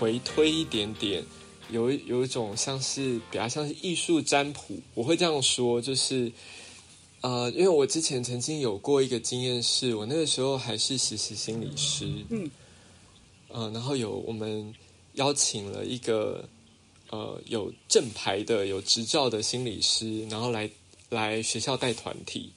回推一点点，有有一种像是比较像是艺术占卜，我会这样说，就是呃，因为我之前曾经有过一个经验，是我那个时候还是实习心理师，嗯，呃，然后有我们邀请了一个呃有正牌的、有执照的心理师，然后来来学校带团体，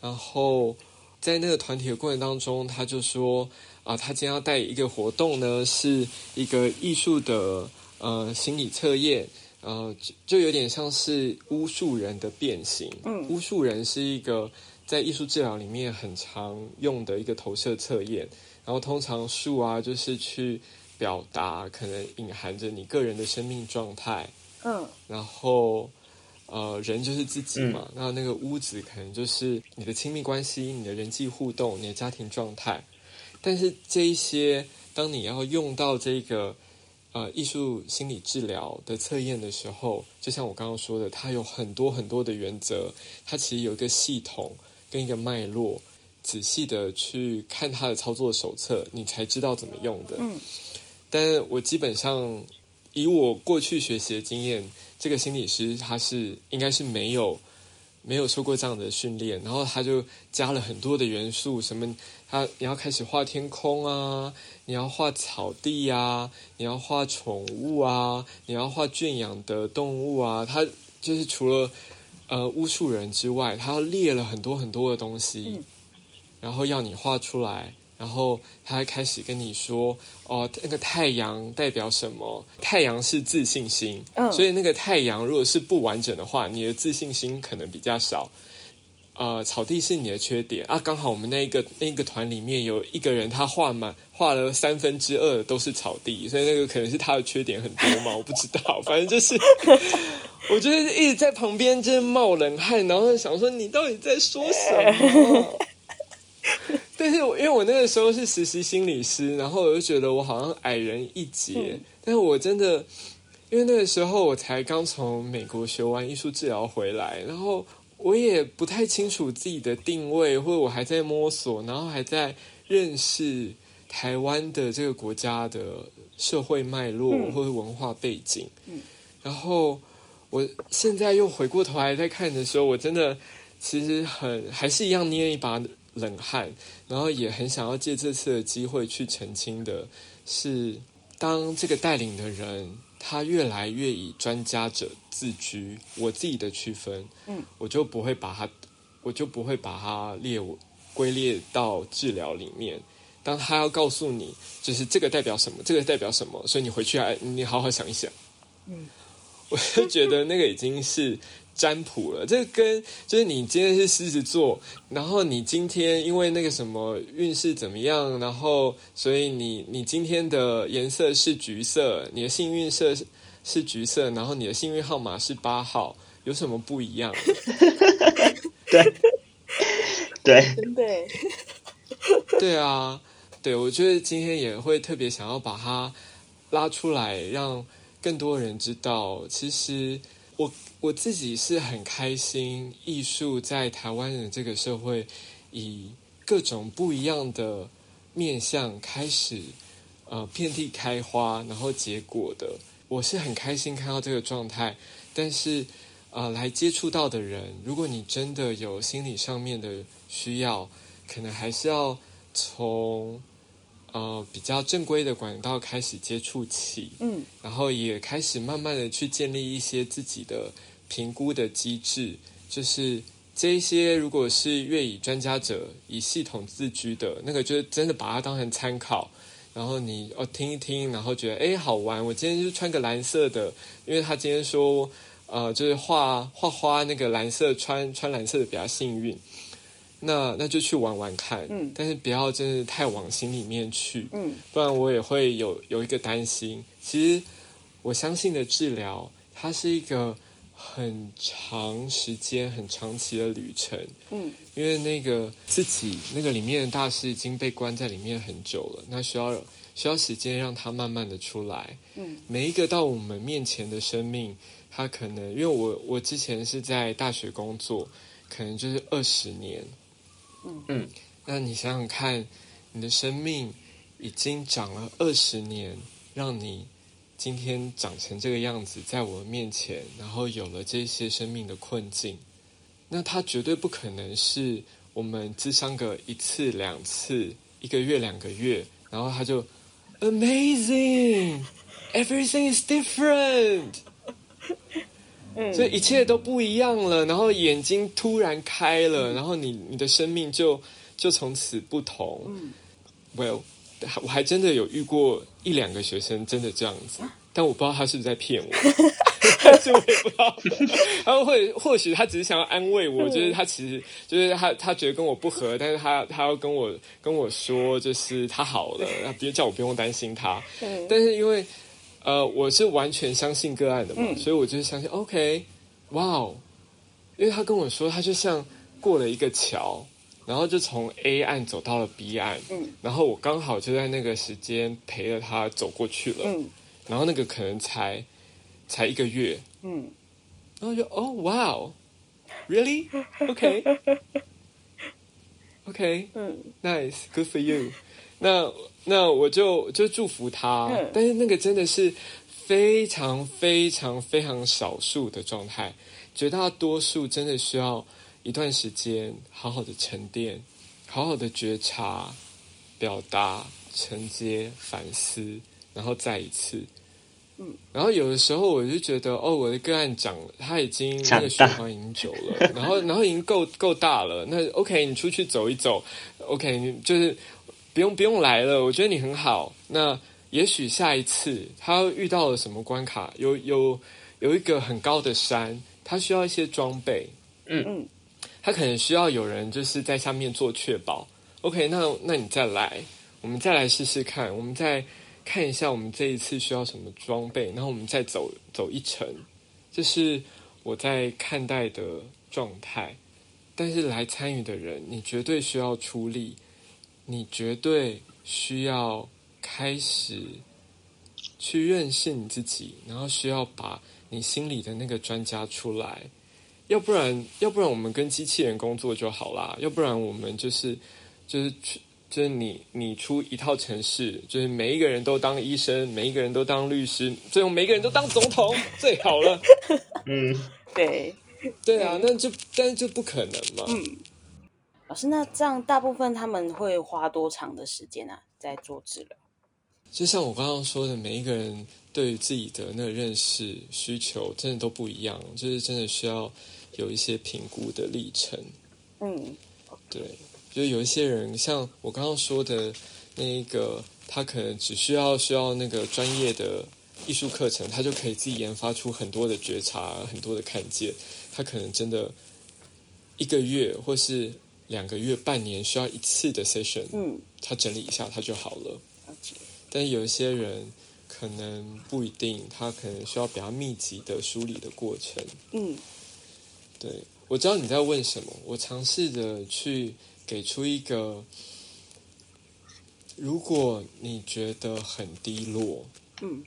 然后在那个团体的过程当中，他就说。啊，他今天要带一个活动呢，是一个艺术的呃心理测验，呃，就就有点像是巫术人的变形。嗯，巫术人是一个在艺术治疗里面很常用的一个投射测验，然后通常术啊就是去表达可能隐含着你个人的生命状态。嗯，然后呃人就是自己嘛，那那个屋子可能就是你的亲密关系、你的人际互动、你的家庭状态。但是这一些，当你要用到这个呃艺术心理治疗的测验的时候，就像我刚刚说的，它有很多很多的原则，它其实有一个系统跟一个脉络，仔细的去看它的操作手册，你才知道怎么用的。嗯，但我基本上以我过去学习的经验，这个心理师他是应该是没有。没有受过这样的训练，然后他就加了很多的元素，什么他你要开始画天空啊，你要画草地啊，你要画宠物啊，你要画圈养的动物啊，他就是除了呃巫术人之外，他列了很多很多的东西，然后要你画出来。然后他还开始跟你说：“哦，那个太阳代表什么？太阳是自信心，所以那个太阳如果是不完整的话，你的自信心可能比较少。呃，草地是你的缺点啊，刚好我们那一个那个团里面有一个人，他画满画了三分之二都是草地，所以那个可能是他的缺点很多嘛，我不知道，反正就是我觉得一直在旁边就是冒冷汗，然后想说你到底在说什么？”但是，我因为我那个时候是实习心理师，然后我就觉得我好像矮人一截。但是我真的，因为那个时候我才刚从美国学完艺术治疗回来，然后我也不太清楚自己的定位，或者我还在摸索，然后还在认识台湾的这个国家的社会脉络或者文化背景。嗯，然后我现在又回过头来再看的时候，我真的其实很还是一样捏一把。冷汗，然后也很想要借这次的机会去澄清的是，当这个带领的人他越来越以专家者自居，我自己的区分，嗯，我就不会把他，我就不会把他列归列到治疗里面。当他要告诉你，就是这个代表什么，这个代表什么，所以你回去还你好好想一想，嗯，我就觉得那个已经是。占卜了，这跟就是你今天是狮子座，然后你今天因为那个什么运势怎么样，然后所以你你今天的颜色是橘色，你的幸运色是橘色，然后你的幸运号码是八号，有什么不一样？对对对对啊，对我觉得今天也会特别想要把它拉出来，让更多人知道，其实我。我自己是很开心，艺术在台湾的这个社会，以各种不一样的面向开始，呃，遍地开花，然后结果的。我是很开心看到这个状态，但是，呃，来接触到的人，如果你真的有心理上面的需要，可能还是要从。呃，比较正规的管道开始接触起，嗯，然后也开始慢慢的去建立一些自己的评估的机制，就是这些如果是越以专家者以系统自居的那个，就是真的把它当成参考，然后你哦听一听，然后觉得哎好玩，我今天就穿个蓝色的，因为他今天说呃就是画画花那个蓝色穿穿蓝色的比较幸运。那那就去玩玩看，嗯，但是不要真的太往心里面去，嗯，不然我也会有有一个担心。其实我相信的治疗，它是一个很长时间、很长期的旅程，嗯，因为那个自己那个里面的大师已经被关在里面很久了，那需要需要时间让他慢慢的出来，嗯，每一个到我们面前的生命，他可能因为我我之前是在大学工作，可能就是二十年。嗯，那你想想看，你的生命已经长了二十年，让你今天长成这个样子，在我面前，然后有了这些生命的困境，那他绝对不可能是我们智商个一次两次，一个月两个月，然后他就 amazing，everything is different。所以一切都不一样了，然后眼睛突然开了，然后你你的生命就就从此不同。Well，我还真的有遇过一两个学生真的这样子，但我不知道他是不是在骗我，但是我也不知道。他会或许他只是想要安慰我，就是他其实就是他他觉得跟我不合，但是他他要跟我跟我说，就是他好了，别叫我不用担心他。但是因为。呃，我是完全相信个案的嘛，所以我就是相信。OK，哇哦，因为他跟我说，他就像过了一个桥，然后就从 A 岸走到了 B 岸，嗯，然后我刚好就在那个时间陪着他走过去了，嗯，然后那个可能才才一个月，嗯，然后就哦，哇哦，Really？OK，OK，嗯，Nice，Good for you。那那我就就祝福他，但是那个真的是非常非常非常少数的状态，绝大多数真的需要一段时间好好的沉淀，好好的觉察、表达、承接、反思，然后再一次。嗯，然后有的时候我就觉得，哦，我的个案长，他已经那个循环已经久了，然后然后已经够够大了。那 OK，你出去走一走，OK，你就是。不用不用来了，我觉得你很好。那也许下一次他遇到了什么关卡，有有有一个很高的山，他需要一些装备。嗯嗯，他可能需要有人就是在下面做确保。OK，那那你再来，我们再来试试看，我们再看一下我们这一次需要什么装备，然后我们再走走一程。这是我在看待的状态。但是来参与的人，你绝对需要出力。你绝对需要开始去认识你自己，然后需要把你心里的那个专家出来，要不然，要不然我们跟机器人工作就好啦，要不然我们就是就是就是你你出一套程式，就是每一个人都当医生，每一个人都当律师，最后每一个人都当总统最好了。嗯，对，对啊，那就但是就不可能嘛。嗯。老师，那这样大部分他们会花多长的时间啊，在做治疗？就像我刚刚说的，每一个人对于自己的那个认识需求，真的都不一样，就是真的需要有一些评估的历程。嗯，对，就有一些人，像我刚刚说的那一个，他可能只需要需要那个专业的艺术课程，他就可以自己研发出很多的觉察，很多的看见。他可能真的一个月或是。两个月、半年需要一次的 session，嗯，他整理一下他就好了。但有一些人可能不一定，他可能需要比较密集的梳理的过程。嗯，对，我知道你在问什么，我尝试着去给出一个，如果你觉得很低落，嗯，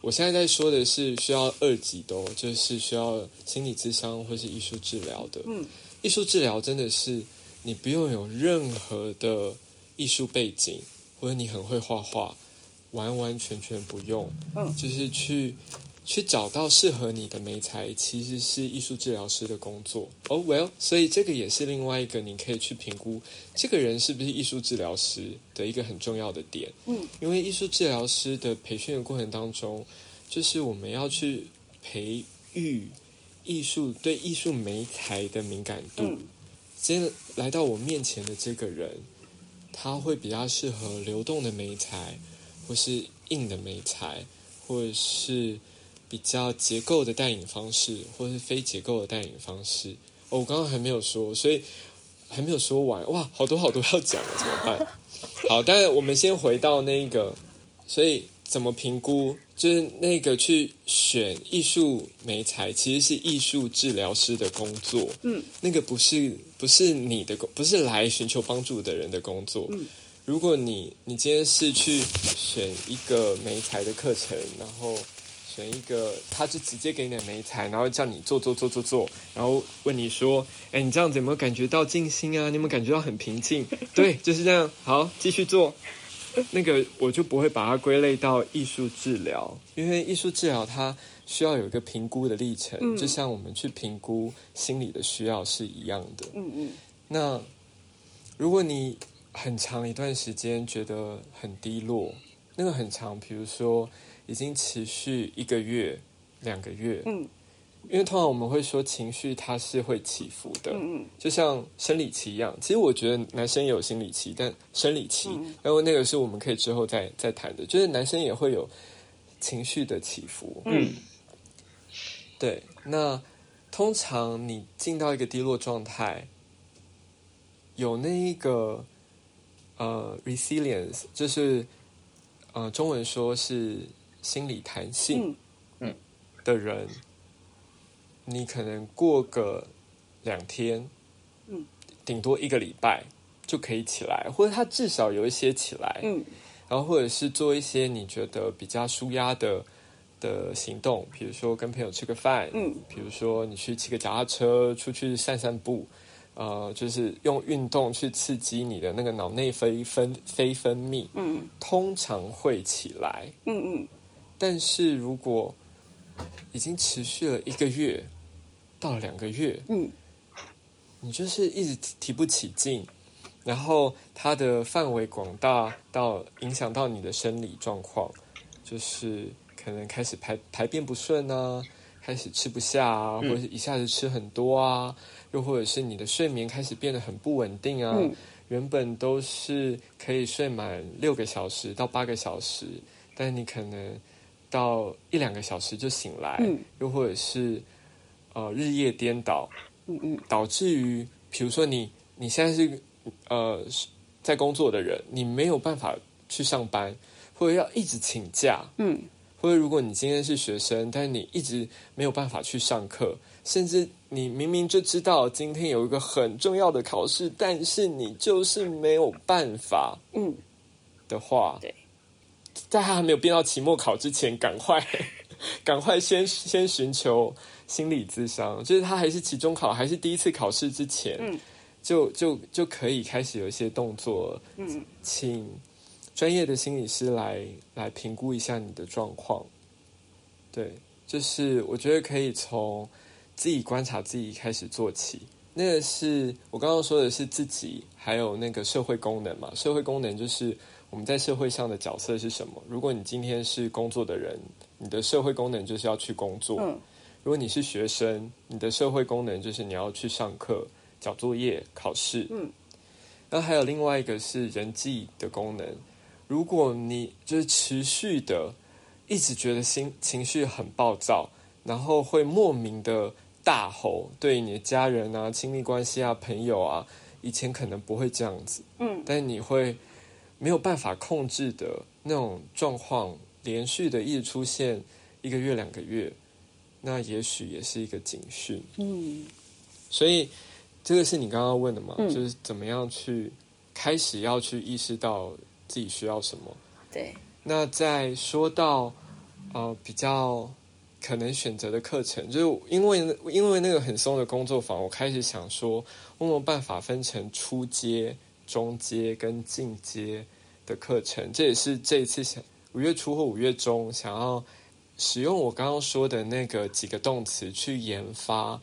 我现在在说的是需要二级的，就是需要心理咨商或是艺术治疗的。嗯，艺术治疗真的是。你不用有任何的艺术背景，或者你很会画画，完完全全不用。嗯，就是去去找到适合你的美材，其实是艺术治疗师的工作。哦，Well，所以这个也是另外一个你可以去评估这个人是不是艺术治疗师的一个很重要的点。嗯，因为艺术治疗师的培训的过程当中，就是我们要去培育艺术对艺术美材的敏感度。今天来到我面前的这个人，他会比较适合流动的媒材，或是硬的媒材，或者是比较结构的带领方式，或是非结构的带领方式。哦，我刚刚还没有说，所以还没有说完。哇，好多好多要讲了，怎么办？好，但是我们先回到那个，所以怎么评估？就是那个去选艺术美材，其实是艺术治疗师的工作。嗯，那个不是不是你的工，不是来寻求帮助的人的工作。嗯，如果你你今天是去选一个美材的课程，然后选一个，他就直接给你的美材，然后叫你做做做做做，然后问你说：“哎，你这样子有没有感觉到静心啊？你有没有感觉到很平静？” 对，就是这样。好，继续做。那个我就不会把它归类到艺术治疗，因为艺术治疗它需要有一个评估的历程，嗯就像我们去评估心理的需要是一样的。嗯嗯那如果你很长一段时间觉得很低落，那个很长，比如说已经持续一个月、两个月，嗯因为通常我们会说情绪它是会起伏的，嗯嗯就像生理期一样。其实我觉得男生也有心理期，但生理期，嗯然后那个是我们可以之后再再谈的，就是男生也会有情绪的起伏。嗯对，那通常你进到一个低落状态，有那一个呃 resilience，就是呃中文说是心理弹性嗯。的人，你可能过个两天，嗯，顶多一个礼拜就可以起来，或者他至少有一些起来，嗯然后或者是做一些你觉得比较舒压的的行动，比如说跟朋友吃个饭，嗯比如说你去骑个脚踏车，出去散散步，呃，就是用运动去刺激你的那个脑内啡分非分泌，嗯通常会起来。嗯嗯但是如果已经持续了一个月到两个月，嗯你就是一直提提不起劲，然后它的范围广大到影响到你的生理状况，就是可能开始排排便不顺啊，开始吃不下啊，或者是一下子吃很多啊，又或者是你的睡眠开始变得很不稳定啊。嗯。原本都是可以睡满六个小时到八个小时，但你可能到一两个小时就醒来，嗯。又或者是呃日夜颠倒，嗯嗯。导致于，比如说你你现在是呃在工作的人，你没有办法去上班，或者要一直请假，嗯或者如果你今天是学生，但是你一直没有办法去上课，甚至你明明就知道今天有一个很重要的考试，但是你就是没有办法嗯，的话，对，在他还没有变到期末考之前，赶快 赶快先先寻求心理咨商，就是他还是期中考还是第一次考试之前，嗯。就就就可以开始有一些动作，嗯。请专业的心理师来来评估一下你的状况。对，就是我觉得可以从自己观察自己开始做起。那个是我刚刚说的是自己，还有那个社会功能嘛。社会功能就是我们在社会上的角色是什么。如果你今天是工作的人，你的社会功能就是要去工作；嗯如果你是学生，你的社会功能就是你要去上课、交作业、考试。嗯，然后还有另外一个是人际的功能。如果你就是持续的一直觉得心情绪很暴躁，然后会莫名的大吼，对你的家人啊、亲密关系啊、朋友啊，以前可能不会这样子，嗯但你会没有办法控制的那种状况，连续的一直出现一个月、两个月，那也许也是一个警讯。嗯所以这个是你刚刚问的嘛？嗯就是怎么样去开始要去意识到自己需要什么。对，那在说到呃比较可能选择的课程，就是因为因为那个很松的工作坊，我开始想说，我有办法分成初阶、中阶跟进阶的课程？这也是这一次想五月初或五月中想要使用我刚刚说的那个几个动词去研发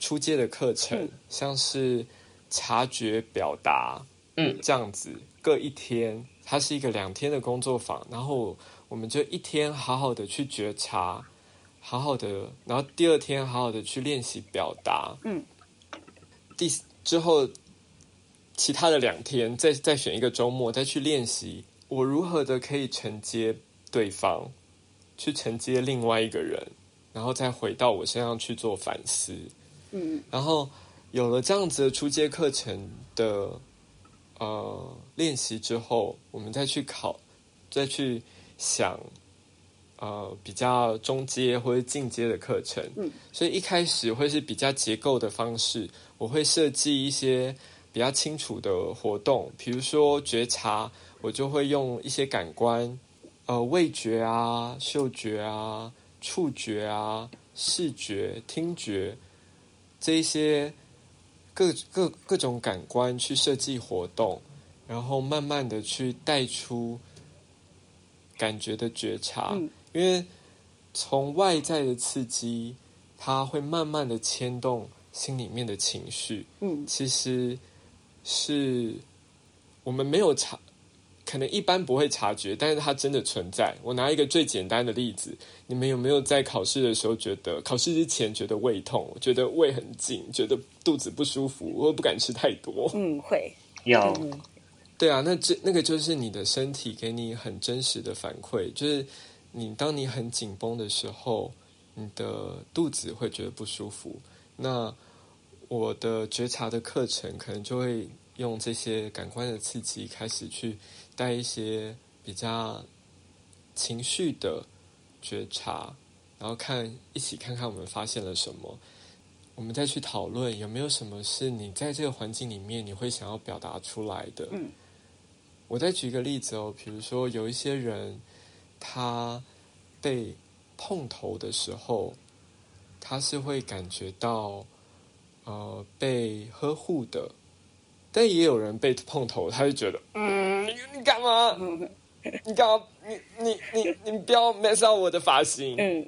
初阶的课程，嗯像是察觉、表达，嗯，这样子各一天，它是一个两天的工作坊，然后我们就一天好好的去觉察，好好的，然后第二天好好的去练习表达，嗯，第之后其他的两天再再选一个周末再去练习，我如何的可以承接对方，去承接另外一个人，然后再回到我身上去做反思，嗯。然后有了这样子的初阶课程的呃练习之后，我们再去考，再去想呃比较中阶或者进阶的课程。嗯，所以一开始会是比较结构的方式，我会设计一些比较清楚的活动，比如说觉察，我就会用一些感官，呃，味觉啊、嗅觉啊、触觉啊、视觉、听觉这一些各各各种感官去设计活动，然后慢慢的去带出感觉的觉察，嗯。因为从外在的刺激，它会慢慢的牵动心里面的情绪，嗯。其实是我们没有察，可能一般不会察觉，但是它真的存在。我拿一个最简单的例子，你们有没有在考试的时候觉得考试之前觉得胃痛，觉得胃很紧，觉得肚子不舒服，或不敢吃太多？嗯，会，有嗯对啊，那这那个就是你的身体给你很真实的反馈，就是你当你很紧绷的时候，你的肚子会觉得不舒服。那我的觉察的课程可能就会用这些感官的刺激开始去带一些比较情绪的觉察，然后看一起看看我们发现了什么。我们再去讨论有没有什么是你在这个环境里面你会想要表达出来的。嗯我再举一个例子哦，比如说有一些人，他被碰头的时候，他是会感觉到呃被呵护的，但也有人被碰头，他就觉得嗯，你你干嘛？你干嘛？你你你你不要 mess up 我的发型。嗯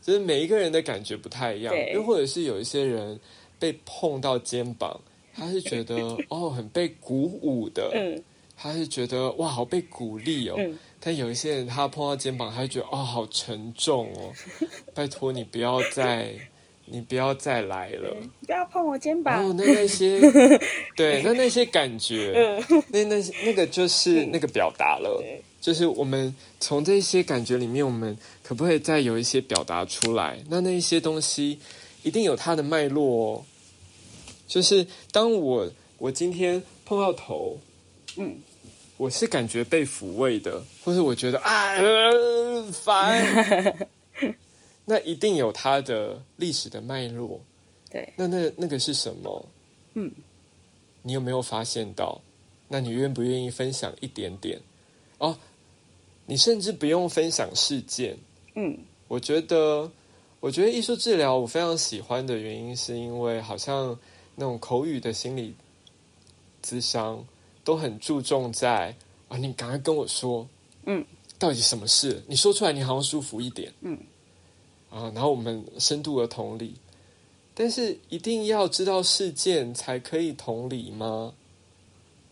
就是每一个人的感觉不太一样，又或者是有一些人被碰到肩膀，他是觉得 哦很被鼓舞的，嗯他是觉得哇好被鼓励哦。嗯但有一些人他碰到肩膀，他就觉得哦好沉重哦，拜托你不要再你不要再来了。不要碰我肩膀哦。那那些 对那那些感觉，嗯那那那个就是那个表达了。就是我们从这些感觉里面，我们可不可以再有一些表达出来？那那一些东西一定有它的脉络哦。就是当我我今天碰到头，嗯我是感觉被抚慰的，或是我觉得啊、呃烦，那一定有它的历史的脉络。对，那那那个是什么？嗯，你有没有发现到？那你愿不愿意分享一点点？哦，你甚至不用分享事件。嗯我觉得，我觉得艺术治疗我非常喜欢的原因，是因为好像那种口语的心理咨商都很注重在啊，你赶快跟我说，嗯，到底什么事？你说出来，你好像舒服一点，嗯，啊，然后我们深度的同理，但是一定要知道事件才可以同理吗？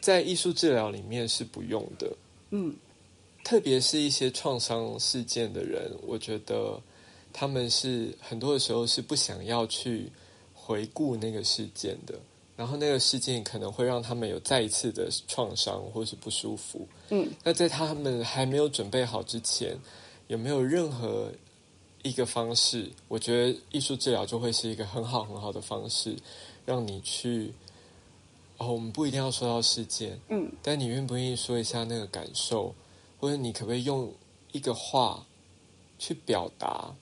在艺术治疗里面是不用的，嗯特别是一些创伤事件的人，我觉得他们是很多的时候是不想要去回顾那个事件的，然后那个事件可能会让他们有再一次的创伤或是不舒服。嗯那在他们还没有准备好之前，有没有任何一个方式？我觉得艺术治疗就会是一个很好很好的方式，让你去。哦，我们不一定要说到事件，嗯但你愿不愿意说一下那个感受，或者你可不可以用一个话去表达，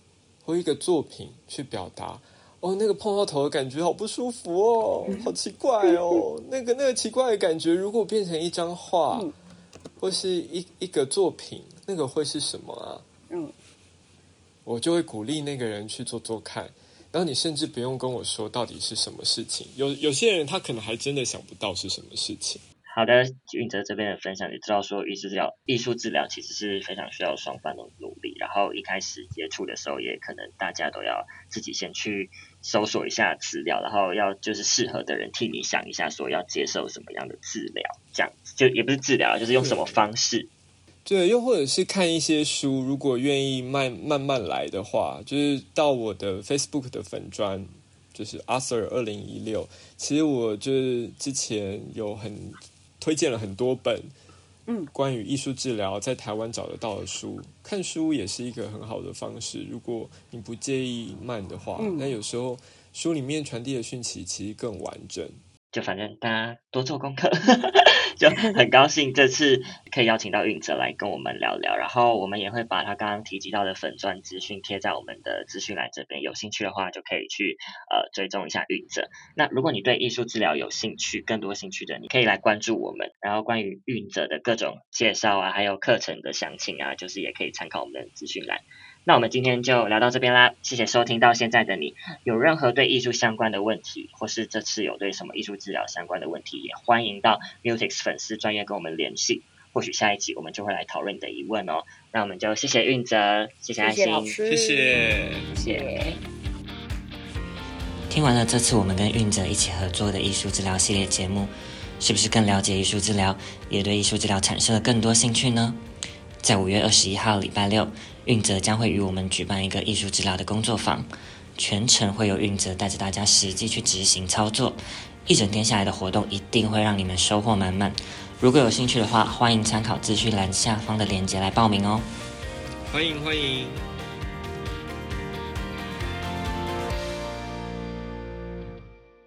或一个作品去表达？哦，那个碰到头的感觉好不舒服哦，好奇怪哦。那个那个奇怪的感觉，如果变成一张画，嗯或是一一个作品，那个会是什么啊？嗯我就会鼓励那个人去做做看。然后你甚至不用跟我说到底是什么事情，有有些人他可能还真的想不到是什么事情。好的，运哲这边的分享也知道说，艺术治疗艺术治疗其实是非常需要双方的努力。然后一开始接触的时候，也可能大家都要自己先去搜索一下资料，然后要就是适合的人替你想一下，说要接受什么样的治疗，这样就也不是治疗，就是用什么方式。对，又或者是看一些书，如果愿意慢慢慢来的话，就是到我的 Facebook 的粉砖，就是 Arthur 二零一六。其实我就是之前有很推荐了很多本，嗯，关于艺术治疗在台湾找得到的书，看书也是一个很好的方式。如果你不介意慢的话，嗯那有时候书里面传递的讯息其实更完整。就反正大家多做功课，就很高兴这次可以邀请到运哲来跟我们聊聊，然后我们也会把他刚刚提及到的粉钻资讯贴在我们的资讯栏这边，有兴趣的话就可以去呃追踪一下运哲。那如果你对艺术治疗有兴趣，更多兴趣的，你可以来关注我们，然后关于运哲的各种介绍啊，还有课程的详情啊，就是也可以参考我们的资讯栏。那我们今天就聊到这边啦，谢谢收听到现在的你。有任何对艺术相关的问题，或是这次有对什么艺术治疗相关的问题，也欢迎到 Music 粉丝专业跟我们联系。或许下一集我们就会来讨论你的疑问哦。那我们就谢谢运泽，谢谢爱心，谢谢，谢谢。听完了这次我们跟运泽一起合作的艺术治疗系列节目，是不是更了解艺术治疗，也对艺术治疗产生了更多兴趣呢？在五月二十一号礼拜六，运泽将会与我们举办一个艺术治疗的工作坊，全程会有运泽带着大家实际去执行操作，一整天下来的活动一定会让你们收获满满。如果有兴趣的话，欢迎参考资讯栏下方的链接来报名哦。欢迎欢迎。